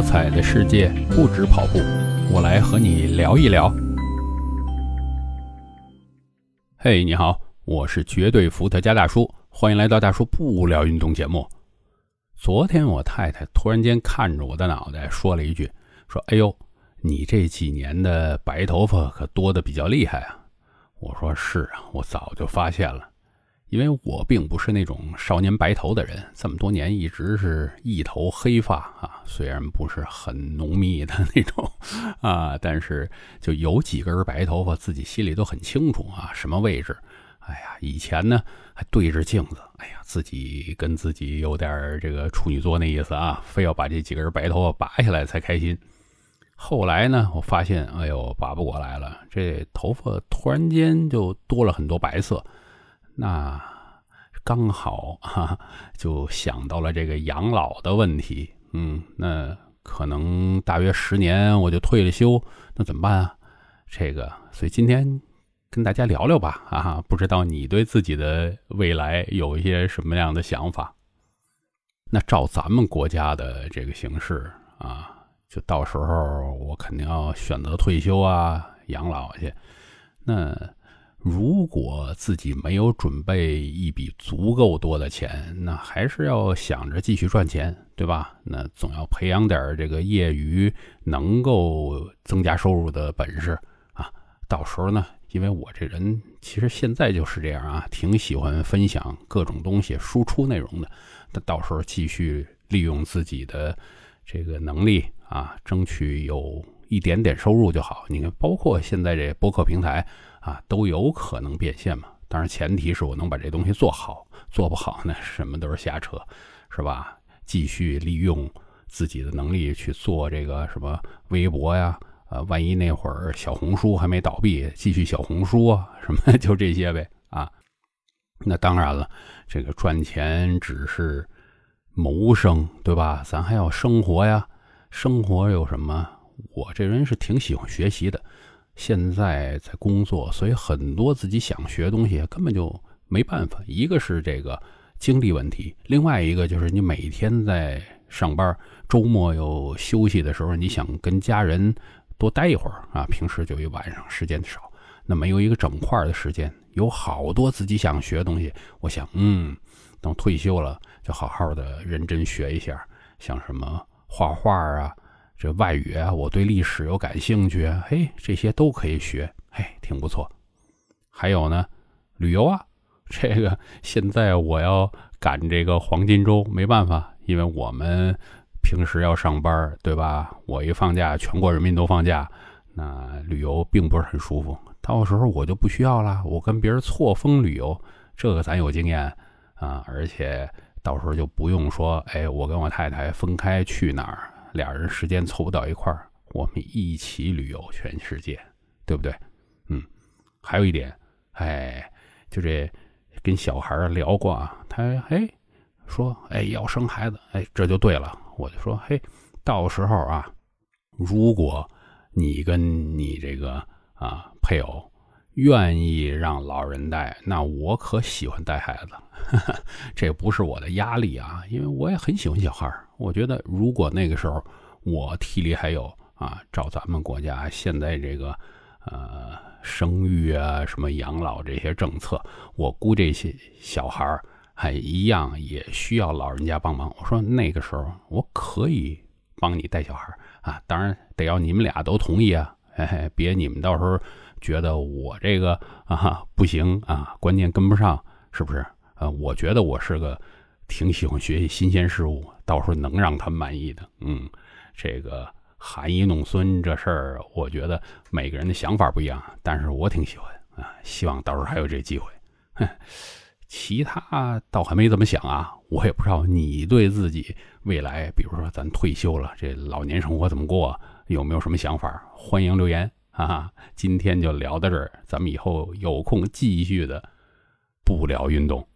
多彩的世界不止跑步，我来和你聊一聊。嘿，你好，我是绝对伏特加大叔，欢迎来到大叔不聊运动节目。昨天我太太突然间看着我的脑袋说了一句：“说哎呦，你这几年的白头发可多的比较厉害啊。”我说：“是啊，我早就发现了。”因为我并不是那种少年白头的人，这么多年一直是一头黑发啊，虽然不是很浓密的那种啊，但是就有几根白头发，自己心里都很清楚啊，什么位置。哎呀，以前呢还对着镜子，哎呀，自己跟自己有点这个处女座那意思啊，非要把这几根白头发拔下来才开心。后来呢，我发现，哎呦，拔不过来了，这头发突然间就多了很多白色。那刚好哈，就想到了这个养老的问题。嗯，那可能大约十年我就退了休，那怎么办啊？这个，所以今天跟大家聊聊吧。啊，不知道你对自己的未来有一些什么样的想法？那照咱们国家的这个形式啊，就到时候我肯定要选择退休啊，养老去。那。如果自己没有准备一笔足够多的钱，那还是要想着继续赚钱，对吧？那总要培养点这个业余能够增加收入的本事啊。到时候呢，因为我这人其实现在就是这样啊，挺喜欢分享各种东西、输出内容的。那到时候继续利用自己的这个能力啊，争取有一点点收入就好。你看，包括现在这播客平台。啊，都有可能变现嘛？当然，前提是我能把这东西做好，做不好那，什么都是瞎扯，是吧？继续利用自己的能力去做这个什么微博呀，呃，万一那会儿小红书还没倒闭，继续小红书，什么就这些呗啊。那当然了，这个赚钱只是谋生，对吧？咱还要生活呀，生活有什么？我这人是挺喜欢学习的。现在在工作，所以很多自己想学东西根本就没办法。一个是这个精力问题，另外一个就是你每天在上班，周末有休息的时候，你想跟家人多待一会儿啊。平时就一晚上时间少，那没有一个整块的时间，有好多自己想学的东西。我想，嗯，等退休了，就好好的认真学一下，像什么画画啊。这外语啊，我对历史又感兴趣，嘿，这些都可以学，嘿，挺不错。还有呢，旅游啊，这个现在我要赶这个黄金周，没办法，因为我们平时要上班，对吧？我一放假，全国人民都放假，那旅游并不是很舒服。到时候我就不需要了，我跟别人错峰旅游，这个咱有经验啊，而且到时候就不用说，哎，我跟我太太分开去哪儿。俩人时间凑不到一块儿，我们一起旅游全世界，对不对？嗯，还有一点，哎，就这跟小孩聊过啊，他哎说哎要生孩子，哎这就对了，我就说嘿，到时候啊，如果你跟你这个啊配偶。愿意让老人带，那我可喜欢带孩子，这不是我的压力啊，因为我也很喜欢小孩我觉得如果那个时候我体力还有啊，照咱们国家现在这个呃生育啊、什么养老这些政策，我估这些小孩儿还一样也需要老人家帮忙。我说那个时候我可以帮你带小孩儿啊，当然得要你们俩都同意啊，嘿嘿，别你们到时候。觉得我这个啊不行啊，观念跟不上，是不是？呃，我觉得我是个挺喜欢学习新鲜事物，到时候能让他满意的。嗯，这个含饴弄孙这事儿，我觉得每个人的想法不一样，但是我挺喜欢啊，希望到时候还有这机会。哼其他倒还没怎么想啊，我也不知道你对自己未来，比如说咱退休了，这老年生活怎么过，有没有什么想法？欢迎留言。啊，今天就聊到这儿，咱们以后有空继续的不聊运动。